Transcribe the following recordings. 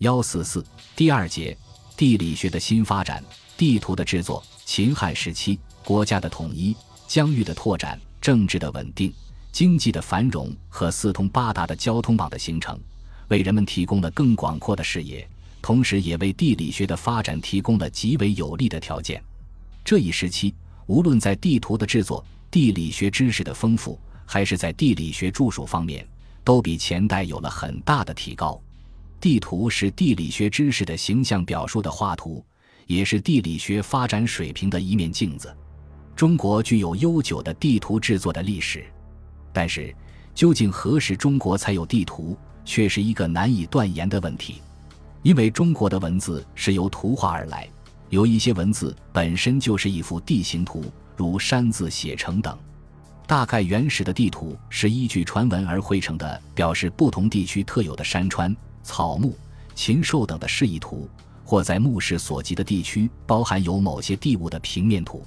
幺四四第二节地理学的新发展，地图的制作。秦汉时期，国家的统一、疆域的拓展、政治的稳定、经济的繁荣和四通八达的交通网的形成，为人们提供了更广阔的视野，同时也为地理学的发展提供了极为有利的条件。这一时期，无论在地图的制作、地理学知识的丰富，还是在地理学著述方面，都比前代有了很大的提高。地图是地理学知识的形象表述的画图，也是地理学发展水平的一面镜子。中国具有悠久的地图制作的历史，但是究竟何时中国才有地图，却是一个难以断言的问题。因为中国的文字是由图画而来，有一些文字本身就是一幅地形图，如山字写成等。大概原始的地图是依据传闻而绘成的，表示不同地区特有的山川。草木、禽兽等的示意图，或在目视所及的地区包含有某些地物的平面图。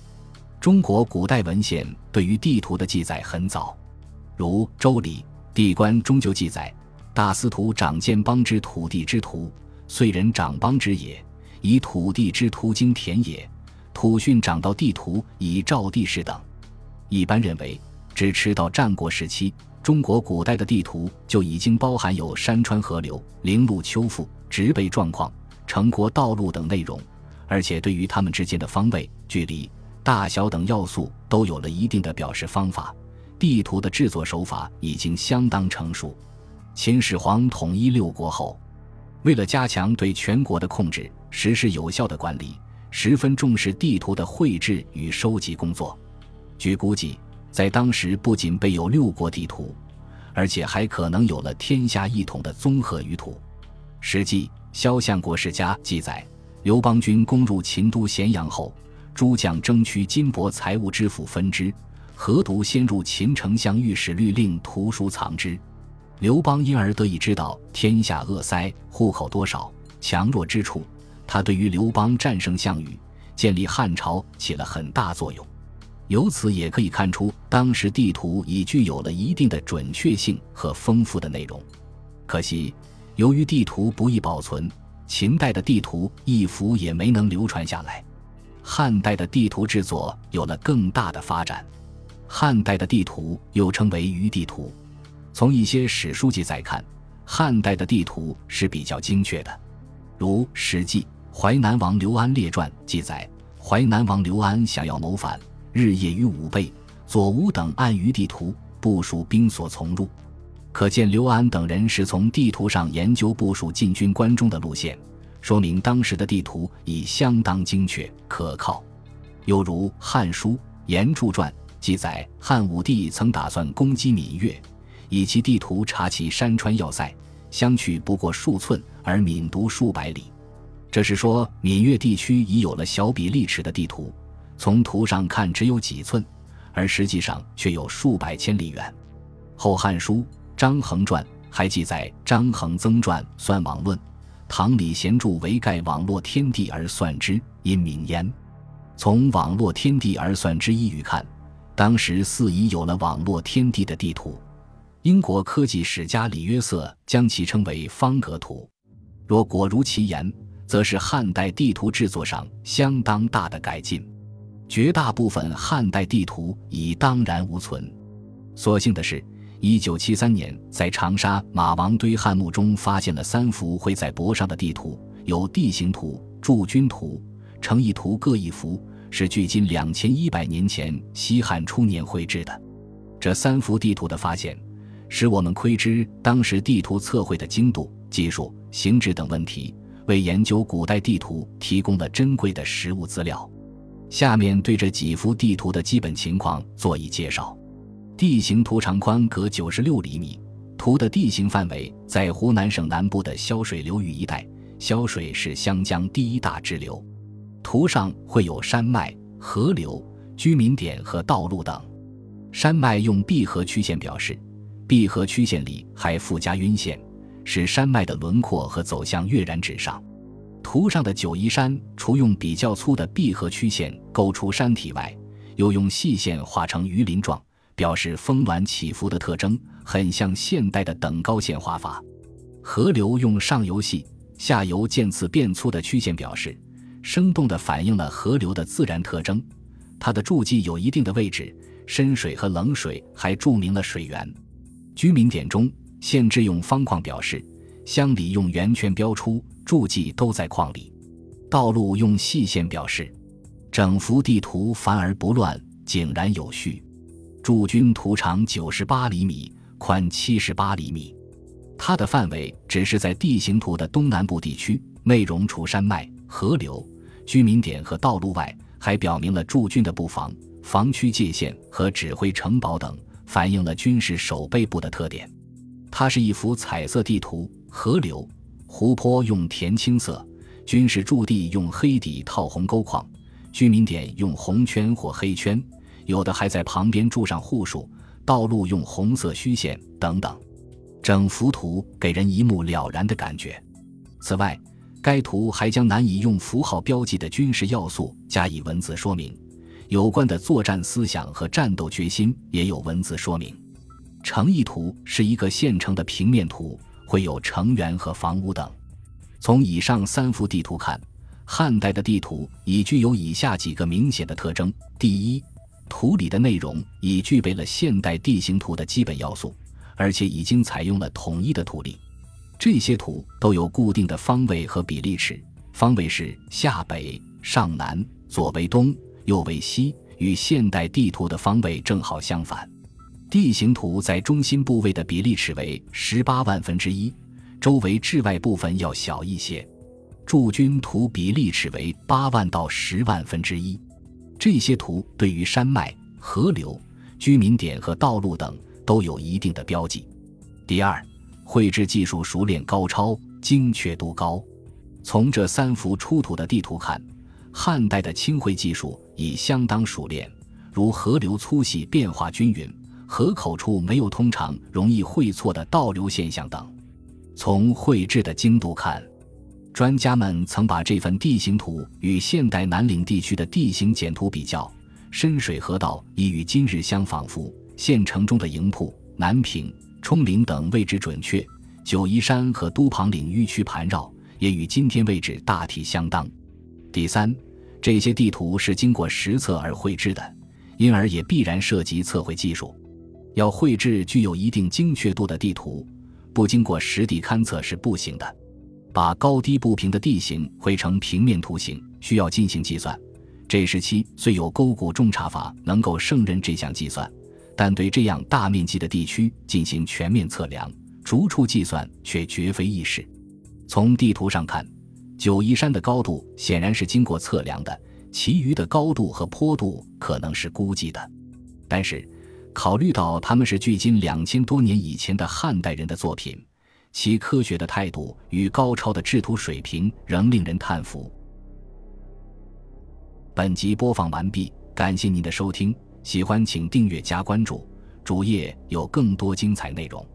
中国古代文献对于地图的记载很早，如《周礼·地官》中就记载：“大司徒掌建邦之土地之图，遂人掌邦之也，以土地之图经田野，土训掌到地图以照地势等。”一般认为，只吃到战国时期。中国古代的地图就已经包含有山川河流、陵墓丘阜、植被状况、城国道路等内容，而且对于它们之间的方位、距离、大小等要素都有了一定的表示方法。地图的制作手法已经相当成熟。秦始皇统一六国后，为了加强对全国的控制，实施有效的管理，十分重视地图的绘制与收集工作。据估计。在当时，不仅备有六国地图，而且还可能有了天下一统的综合舆图。《史记·萧相国世家》记载，刘邦军攻入秦都咸阳后，诸将争取金帛财物之府分之，何独先入秦丞相御史律令图书藏之。刘邦因而得以知道天下恶塞、户口多少、强弱之处。他对于刘邦战胜项羽、建立汉朝起了很大作用。由此也可以看出，当时地图已具有了一定的准确性和丰富的内容。可惜，由于地图不易保存，秦代的地图一幅也没能流传下来。汉代的地图制作有了更大的发展。汉代的地图又称为舆地图。从一些史书记载看，汉代的地图是比较精确的。如《史记·淮南王刘安列传》记载，淮南王刘安想要谋反。日夜于武备、左吴等按于地图部署兵所从入，可见刘安等人是从地图上研究部署进军关中的路线，说明当时的地图已相当精确可靠。又如《汉书·严著传》记载，汉武帝曾打算攻击闽越，以其地图查其山川要塞，相去不过数寸，而闽独数百里。这是说闽越地区已有了小比例尺的地图。从图上看只有几寸，而实际上却有数百千里远。《后汉书·张衡传》还记载：“张衡曾传算网论，唐李贤著为盖网络天地而算之，因名焉。”从网络天地而算之一语看，当时似已有了网络天地的地图。英国科技史家李约瑟将其称为方格图。若果如其言，则是汉代地图制作上相当大的改进。绝大部分汉代地图已荡然无存。所幸的是，一九七三年在长沙马王堆汉墓中发现了三幅绘在帛上的地图，有地形图、驻军图、城邑图各一幅，是距今两千一百年前西汉初年绘制的。这三幅地图的发现，使我们窥知当时地图测绘的精度、技术、形制等问题，为研究古代地图提供了珍贵的实物资料。下面对这几幅地图的基本情况做一介绍。地形图长宽隔九十六厘米，图的地形范围在湖南省南部的潇水流域一带。潇水是湘江第一大支流。图上会有山脉、河流、居民点和道路等。山脉用闭合曲线表示，闭合曲线里还附加晕线，使山脉的轮廓和走向跃然纸上。图上的九嶷山，除用比较粗的闭合曲线勾出山体外，又用细线画成鱼鳞状，表示峰峦起伏的特征，很像现代的等高线画法。河流用上游细、下游渐次变粗的曲线表示，生动地反映了河流的自然特征。它的注记有一定的位置，深水和冷水还注明了水源。居民点中，县志用方框表示，乡里用圆圈标出，注记都在框里。道路用细线表示，整幅地图繁而不乱，井然有序。驻军图长九十八厘米，宽七十八厘米。它的范围只是在地形图的东南部地区，内容除山脉、河流、居民点和道路外。还表明了驻军的布防、防区界限和指挥城堡等，反映了军事守备部的特点。它是一幅彩色地图，河流、湖泊用填青色，军事驻地用黑底套红勾框，居民点用红圈或黑圈，有的还在旁边注上户数，道路用红色虚线等等。整幅图给人一目了然的感觉。此外，该图还将难以用符号标记的军事要素加以文字说明，有关的作战思想和战斗决心也有文字说明。城邑图是一个县城的平面图，会有城垣和房屋等。从以上三幅地图看，汉代的地图已具有以下几个明显的特征：第一，图里的内容已具备了现代地形图的基本要素，而且已经采用了统一的图例。这些图都有固定的方位和比例尺，方位是下北、上南、左为东、右为西，与现代地图的方位正好相反。地形图在中心部位的比例尺为十八万分之一，周围至外部分要小一些。驻军图比例尺为八万到十万分之一。这些图对于山脉、河流、居民点和道路等都有一定的标记。第二。绘制技术熟练高超，精确度高。从这三幅出土的地图看，汉代的清绘技术已相当熟练，如河流粗细变化均匀，河口处没有通常容易会错的倒流现象等。从绘制的精度看，专家们曾把这份地形图与现代南岭地区的地形简图比较，深水河道已与今日相仿佛，县城中的营铺、南平。冲陵等位置准确，九嶷山和都庞岭迂曲盘绕，也与今天位置大体相当。第三，这些地图是经过实测而绘制的，因而也必然涉及测绘技术。要绘制具有一定精确度的地图，不经过实地勘测是不行的。把高低不平的地形绘成平面图形，需要进行计算。这时期虽有勾股重查法能够胜任这项计算。但对这样大面积的地区进行全面测量、逐处计算却绝非易事。从地图上看，九嶷山的高度显然是经过测量的，其余的高度和坡度可能是估计的。但是，考虑到他们是距今两千多年以前的汉代人的作品，其科学的态度与高超的制图水平仍令人叹服。本集播放完毕，感谢您的收听。喜欢请订阅加关注，主页有更多精彩内容。